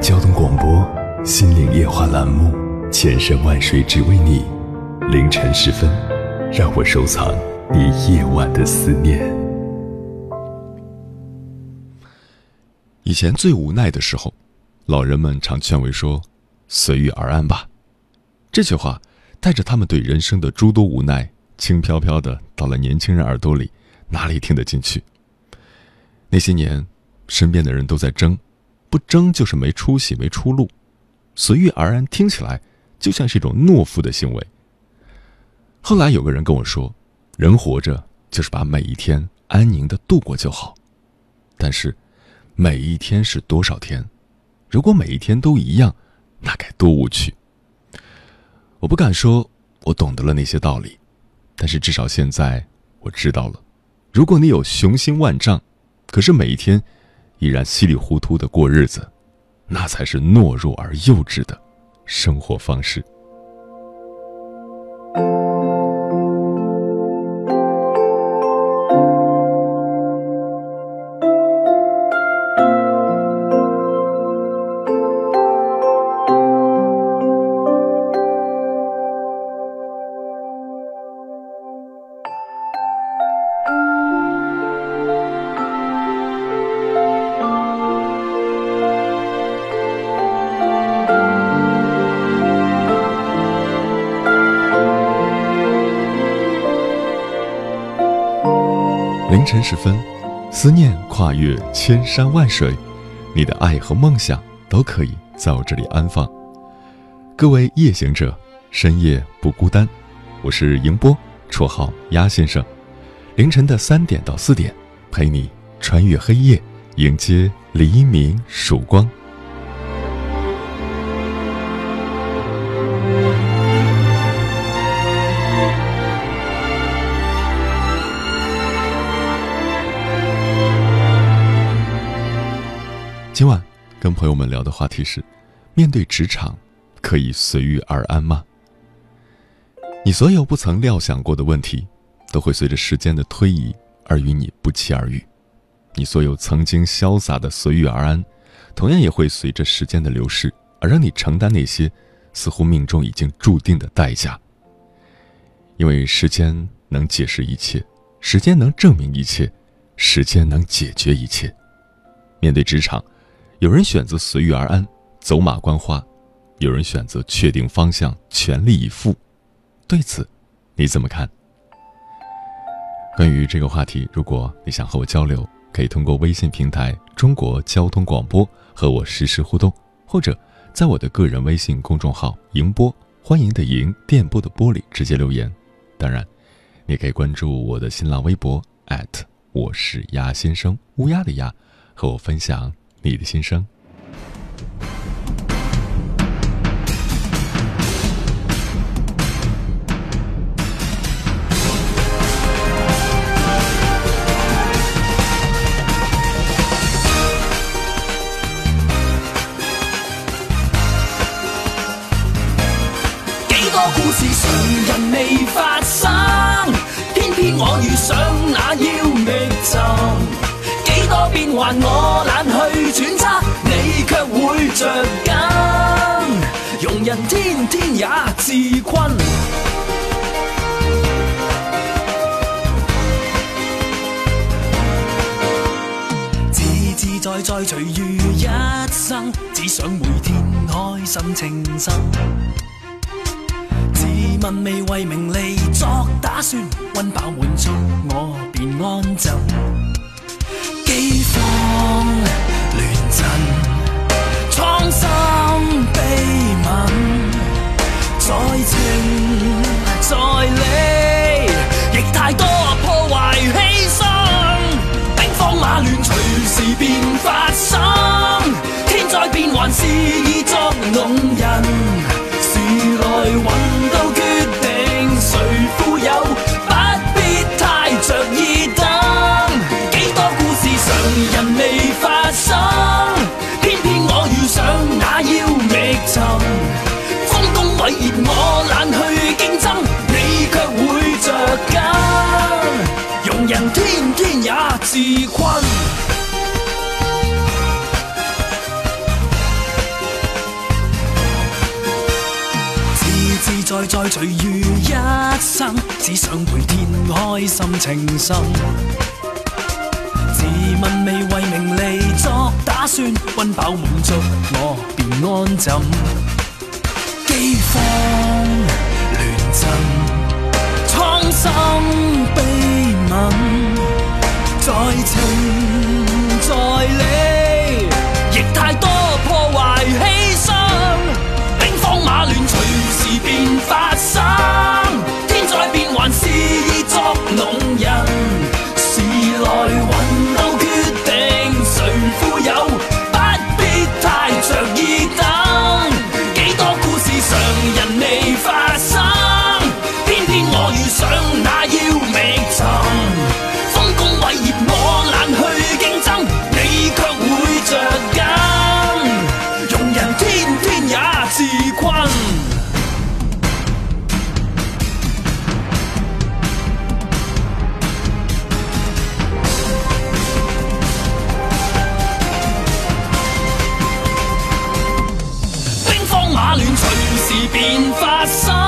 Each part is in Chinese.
交通广播《心灵夜话》栏目，千山万水只为你。凌晨时分，让我收藏你夜晚的思念。以前最无奈的时候，老人们常劝慰说：“随遇而安吧。”这句话带着他们对人生的诸多无奈，轻飘飘的到了年轻人耳朵里，哪里听得进去？那些年，身边的人都在争。不争就是没出息、没出路，随遇而安听起来就像是一种懦夫的行为。后来有个人跟我说：“人活着就是把每一天安宁的度过就好。”但是，每一天是多少天？如果每一天都一样，那该多无趣。我不敢说我懂得了那些道理，但是至少现在我知道了：如果你有雄心万丈，可是每一天。依然稀里糊涂的过日子，那才是懦弱而幼稚的生活方式。晨时分，思念跨越千山万水，你的爱和梦想都可以在我这里安放。各位夜行者，深夜不孤单。我是迎波，绰号鸭先生。凌晨的三点到四点，陪你穿越黑夜，迎接黎明曙光。跟朋友们聊的话题是：面对职场，可以随遇而安吗？你所有不曾料想过的问题，都会随着时间的推移而与你不期而遇；你所有曾经潇洒的随遇而安，同样也会随着时间的流逝而让你承担那些似乎命中已经注定的代价。因为时间能解释一切，时间能证明一切，时间能解决一切。面对职场。有人选择随遇而安，走马观花；有人选择确定方向，全力以赴。对此，你怎么看？关于这个话题，如果你想和我交流，可以通过微信平台“中国交通广播”和我实时互动，或者在我的个人微信公众号“迎波”（欢迎的迎，电波的波）里直接留言。当然，你可以关注我的新浪微博我是鸭先生，乌鸦的鸭，和我分享。你的心声。几多故事常人未发生，偏偏我遇上那要觅寻。多变幻，我懒去揣测，你却会着紧。容人天天也自困，自自在在随遇一生，只想每天开心称心。自问未为名利作打算，温饱满足我便安枕。饥荒乱阵，苍心悲悯，再情再理，亦太多破坏牺牲，兵荒马乱随时便发生。自困。自自在在随遇一生，只想每天开心情深。自问未为名利作打算，温饱满足我便安枕。饥荒乱阵，便发生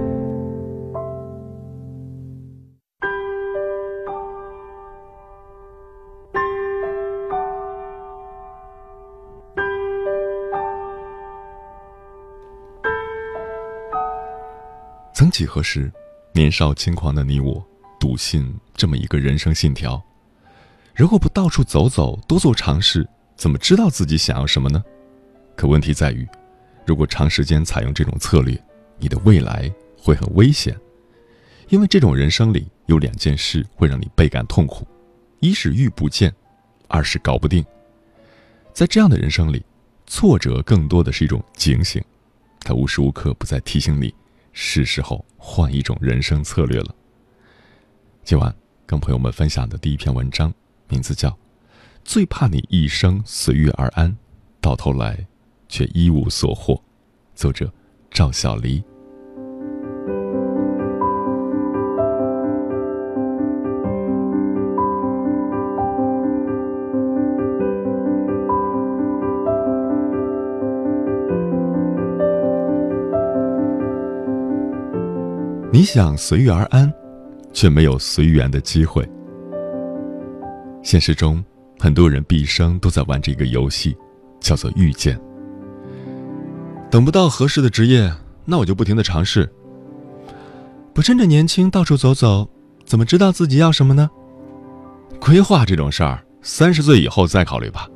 曾几何时，年少轻狂的你我，笃信这么一个人生信条：如果不到处走走，多做尝试，怎么知道自己想要什么呢？可问题在于，如果长时间采用这种策略，你的未来会很危险，因为这种人生里有两件事会让你倍感痛苦：一是遇不见，二是搞不定。在这样的人生里，挫折更多的是一种警醒，它无时无刻不在提醒你，是时候换一种人生策略了。今晚跟朋友们分享的第一篇文章，名字叫《最怕你一生随遇而安，到头来却一无所获》，作者赵小黎。你想随遇而安，却没有随缘的机会。现实中，很多人毕生都在玩这个游戏，叫做遇见。等不到合适的职业，那我就不停的尝试。不趁着年轻到处走走，怎么知道自己要什么呢？规划这种事儿，三十岁以后再考虑吧。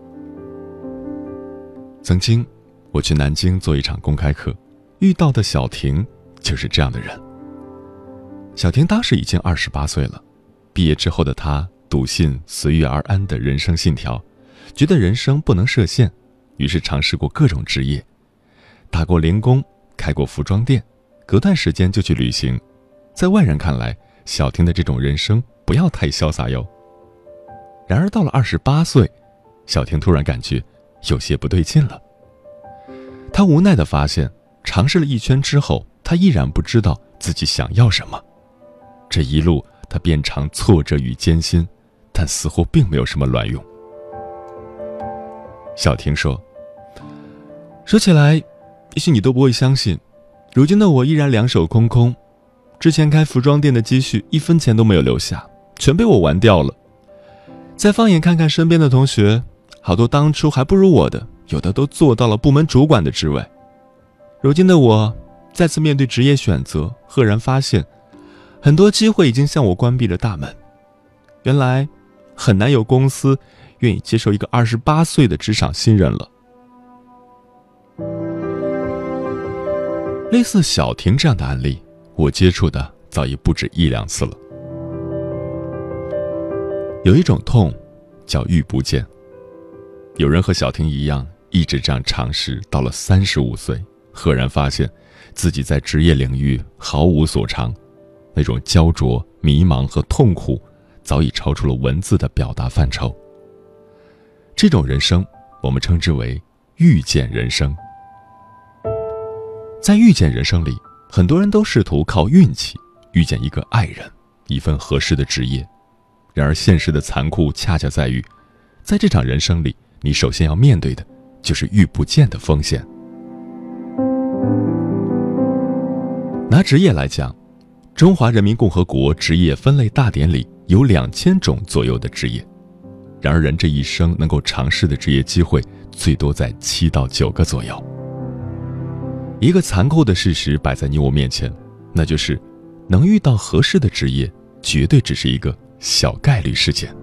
曾经，我去南京做一场公开课，遇到的小婷就是这样的人。小婷当时已经二十八岁了，毕业之后的她笃信随遇而安的人生信条，觉得人生不能设限，于是尝试过各种职业，打过零工，开过服装店，隔段时间就去旅行，在外人看来，小婷的这种人生不要太潇洒哟。然而到了二十八岁，小婷突然感觉有些不对劲了。她无奈地发现，尝试了一圈之后，她依然不知道自己想要什么。这一路，他遍尝挫折与艰辛，但似乎并没有什么卵用。小婷说：“说起来，也许你都不会相信，如今的我依然两手空空。之前开服装店的积蓄一分钱都没有留下，全被我玩掉了。再放眼看看身边的同学，好多当初还不如我的，有的都做到了部门主管的职位。如今的我，再次面对职业选择，赫然发现，很多机会已经向我关闭了大门。原来，很难有公司。”愿意接受一个二十八岁的职场新人了。类似小婷这样的案例，我接触的早已不止一两次了。有一种痛，叫遇不见。有人和小婷一样，一直这样尝试，到了三十五岁，赫然发现自己在职业领域毫无所长，那种焦灼、迷茫和痛苦，早已超出了文字的表达范畴。这种人生，我们称之为遇见人生。在遇见人生里，很多人都试图靠运气遇见一个爱人，一份合适的职业。然而，现实的残酷恰恰在于，在这场人生里，你首先要面对的，就是遇不见的风险。拿职业来讲，《中华人民共和国职业分类大典》里有两千种左右的职业。然而，人这一生能够尝试的职业机会最多在七到九个左右。一个残酷的事实摆在你我面前，那就是能遇到合适的职业，绝对只是一个小概率事件。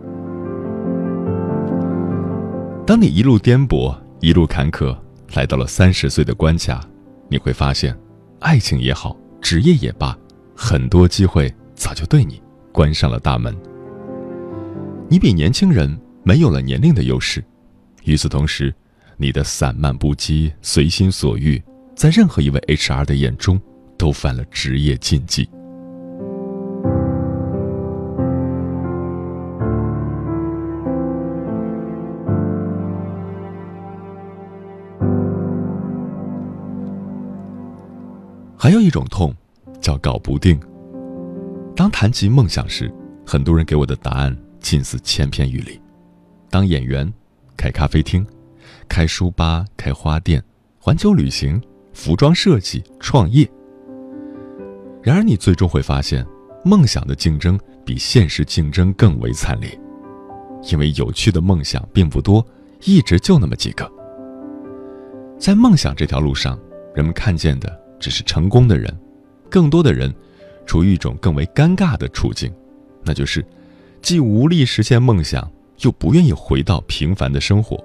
当你一路颠簸，一路坎坷，来到了三十岁的关卡，你会发现，爱情也好，职业也罢，很多机会早就对你关上了大门。你比年轻人。没有了年龄的优势，与此同时，你的散漫不羁、随心所欲，在任何一位 HR 的眼中，都犯了职业禁忌。还有一种痛，叫搞不定。当谈及梦想时，很多人给我的答案近似千篇一律。当演员，开咖啡厅，开书吧，开花店，环球旅行，服装设计，创业。然而，你最终会发现，梦想的竞争比现实竞争更为惨烈，因为有趣的梦想并不多，一直就那么几个。在梦想这条路上，人们看见的只是成功的人，更多的人处于一种更为尴尬的处境，那就是既无力实现梦想。又不愿意回到平凡的生活。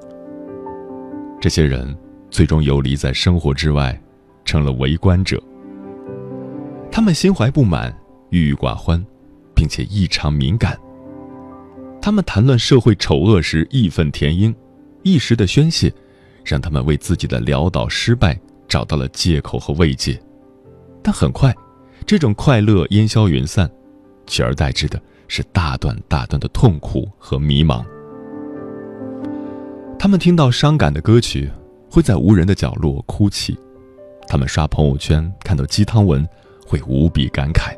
这些人最终游离在生活之外，成了围观者。他们心怀不满，郁郁寡欢，并且异常敏感。他们谈论社会丑恶时义愤填膺，一时的宣泄，让他们为自己的潦倒失败找到了借口和慰藉。但很快，这种快乐烟消云散，取而代之的。是大段大段的痛苦和迷茫。他们听到伤感的歌曲，会在无人的角落哭泣；他们刷朋友圈看到鸡汤文，会无比感慨。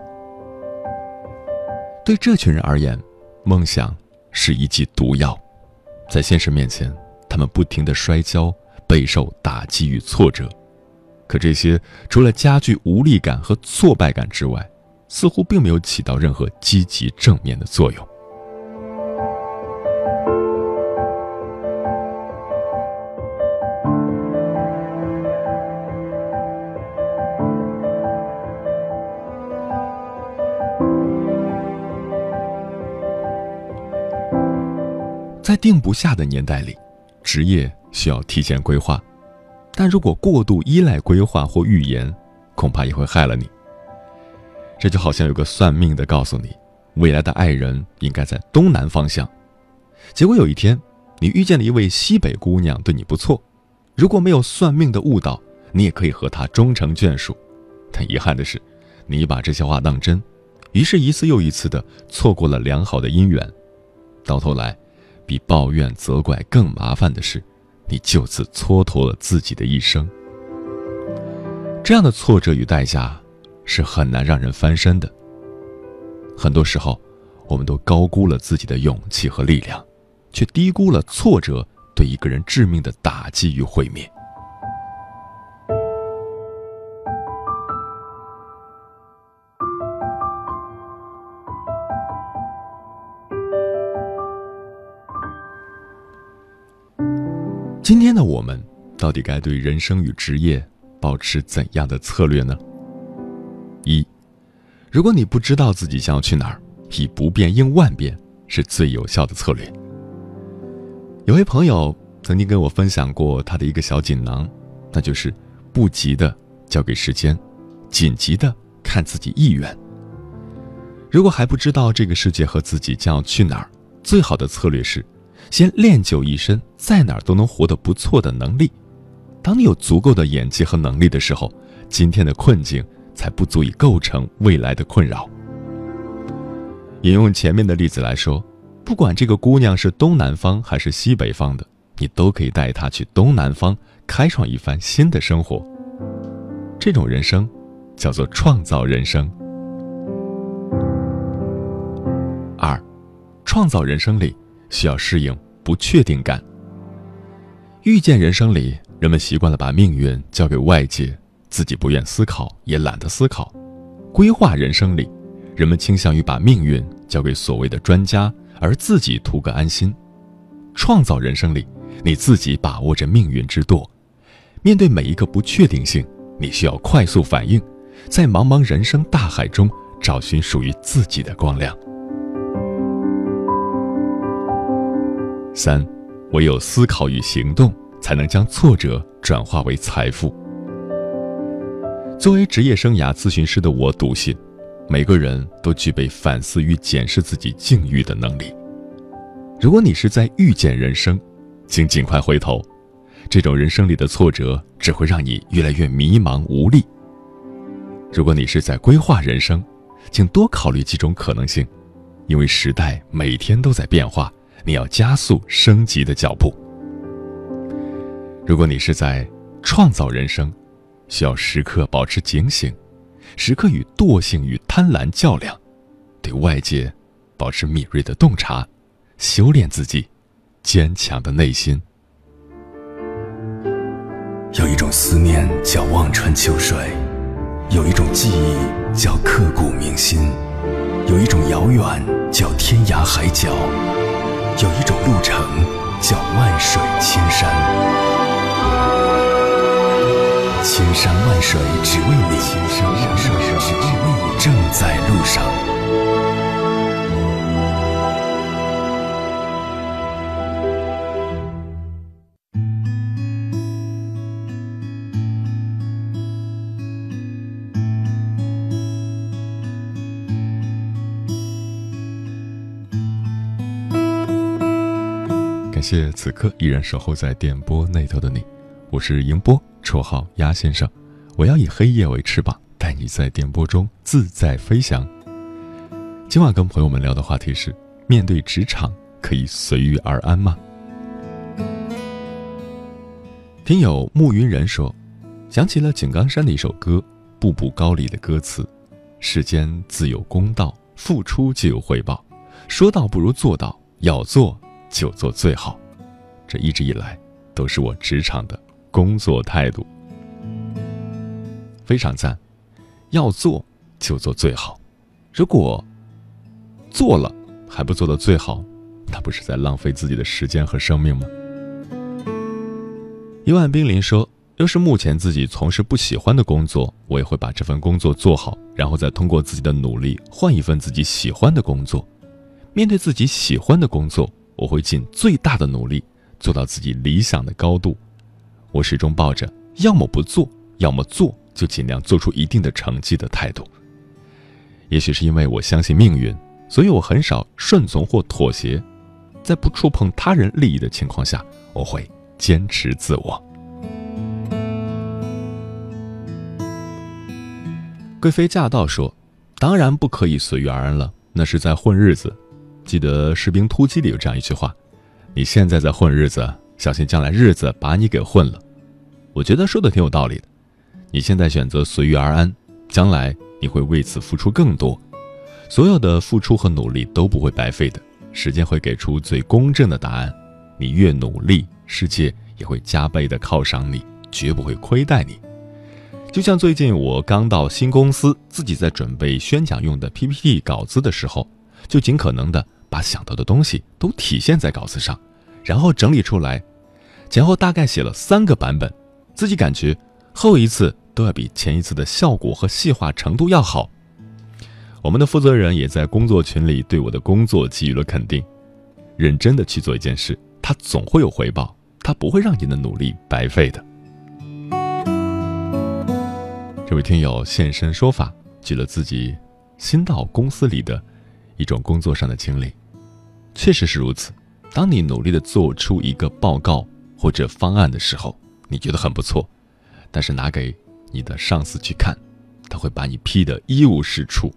对这群人而言，梦想是一剂毒药，在现实面前，他们不停的摔跤，备受打击与挫折。可这些除了加剧无力感和挫败感之外，似乎并没有起到任何积极正面的作用。在定不下的年代里，职业需要提前规划，但如果过度依赖规划或预言，恐怕也会害了你。这就好像有个算命的告诉你，未来的爱人应该在东南方向。结果有一天，你遇见了一位西北姑娘，对你不错。如果没有算命的误导，你也可以和她终成眷属。但遗憾的是，你把这些话当真，于是，一次又一次的错过了良好的姻缘，到头来，比抱怨责怪更麻烦的是，你就此蹉跎了自己的一生。这样的挫折与代价，是很难让人翻身的。很多时候，我们都高估了自己的勇气和力量，却低估了挫折对一个人致命的打击与毁灭。今天的我们，到底该对人生与职业保持怎样的策略呢？一，如果你不知道自己想要去哪儿，以不变应万变是最有效的策略。有位朋友曾经跟我分享过他的一个小锦囊，那就是不急的交给时间，紧急的看自己意愿。如果还不知道这个世界和自己将要去哪儿，最好的策略是。先练就一身在哪儿都能活得不错的能力。当你有足够的演技和能力的时候，今天的困境才不足以构成未来的困扰。引用前面的例子来说，不管这个姑娘是东南方还是西北方的，你都可以带她去东南方开创一番新的生活。这种人生，叫做创造人生。二，创造人生里。需要适应不确定感。遇见人生里，人们习惯了把命运交给外界，自己不愿思考，也懒得思考。规划人生里，人们倾向于把命运交给所谓的专家，而自己图个安心。创造人生里，你自己把握着命运之舵。面对每一个不确定性，你需要快速反应，在茫茫人生大海中找寻属于自己的光亮。三，唯有思考与行动，才能将挫折转化为财富。作为职业生涯咨询师的我笃信，每个人都具备反思与检视自己境遇的能力。如果你是在遇见人生，请尽快回头，这种人生里的挫折只会让你越来越迷茫无力。如果你是在规划人生，请多考虑几种可能性，因为时代每天都在变化。你要加速升级的脚步。如果你是在创造人生，需要时刻保持警醒，时刻与惰性与贪婪较量，对外界保持敏锐的洞察，修炼自己坚强的内心。有一种思念叫望穿秋水，有一种记忆叫刻骨铭心，有一种遥远叫天涯海角。有一种路程叫万水千山，千山万水只为你，谢此刻依然守候在电波那头的你，我是迎波，绰号鸭先生。我要以黑夜为翅膀，带你在电波中自在飞翔。今晚跟朋友们聊的话题是：面对职场，可以随遇而安吗？听友暮云人说，想起了井冈山的一首歌《步步高》里的歌词：“世间自有公道，付出就有回报，说到不如做到，要做。”就做最好，这一直以来都是我职场的工作态度。非常赞，要做就做最好。如果做了还不做到最好，那不是在浪费自己的时间和生命吗？一万冰林说：“要是目前自己从事不喜欢的工作，我也会把这份工作做好，然后再通过自己的努力换一份自己喜欢的工作。面对自己喜欢的工作。”我会尽最大的努力做到自己理想的高度。我始终抱着要么不做，要么做就尽量做出一定的成绩的态度。也许是因为我相信命运，所以我很少顺从或妥协。在不触碰他人利益的情况下，我会坚持自我。贵妃驾到说：“当然不可以随遇而安了，那是在混日子。记得《士兵突击》里有这样一句话：“你现在在混日子，小心将来日子把你给混了。”我觉得说的挺有道理的。你现在选择随遇而安，将来你会为此付出更多。所有的付出和努力都不会白费的，时间会给出最公正的答案。你越努力，世界也会加倍的犒赏你，绝不会亏待你。就像最近我刚到新公司，自己在准备宣讲用的 PPT 稿子的时候，就尽可能的把想到的东西都体现在稿子上，然后整理出来，前后大概写了三个版本，自己感觉后一次都要比前一次的效果和细化程度要好。我们的负责人也在工作群里对我的工作给予了肯定，认真的去做一件事，他总会有回报，他不会让你的努力白费的。这位听友现身说法，举了自己新到公司里的一种工作上的经历，确实是如此。当你努力的做出一个报告或者方案的时候，你觉得很不错，但是拿给你的上司去看，他会把你批得一无是处，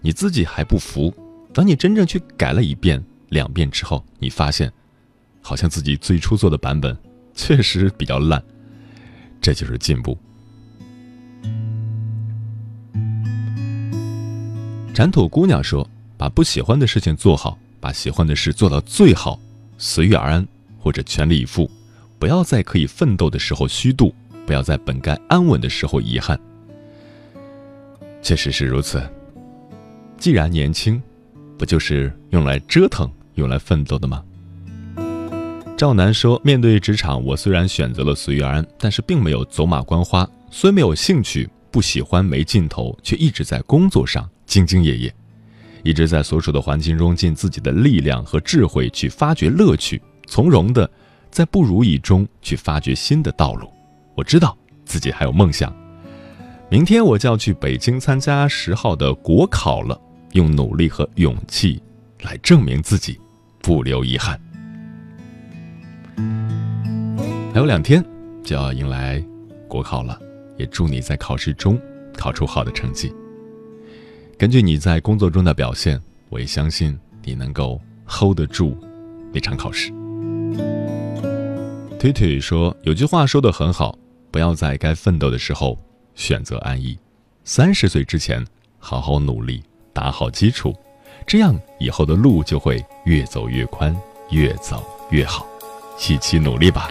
你自己还不服。等你真正去改了一遍、两遍之后，你发现，好像自己最初做的版本确实比较烂，这就是进步。斩土姑娘说：“把不喜欢的事情做好，把喜欢的事做到最好，随遇而安，或者全力以赴。不要在可以奋斗的时候虚度，不要在本该安稳的时候遗憾。确实是如此。既然年轻，不就是用来折腾、用来奋斗的吗？”赵楠说：“面对职场，我虽然选择了随遇而安，但是并没有走马观花。虽没有兴趣，不喜欢，没劲头，却一直在工作上。”兢兢业业，一直在所处的环境中尽自己的力量和智慧去发掘乐趣，从容的在不如意中去发掘新的道路。我知道自己还有梦想，明天我就要去北京参加十号的国考了，用努力和勇气来证明自己，不留遗憾。还有两天就要迎来国考了，也祝你在考试中考出好的成绩。根据你在工作中的表现，我也相信你能够 hold 得住那场考试。推推说有句话说的很好，不要在该奋斗的时候选择安逸，三十岁之前好好努力，打好基础，这样以后的路就会越走越宽，越走越好，一起努力吧。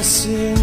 在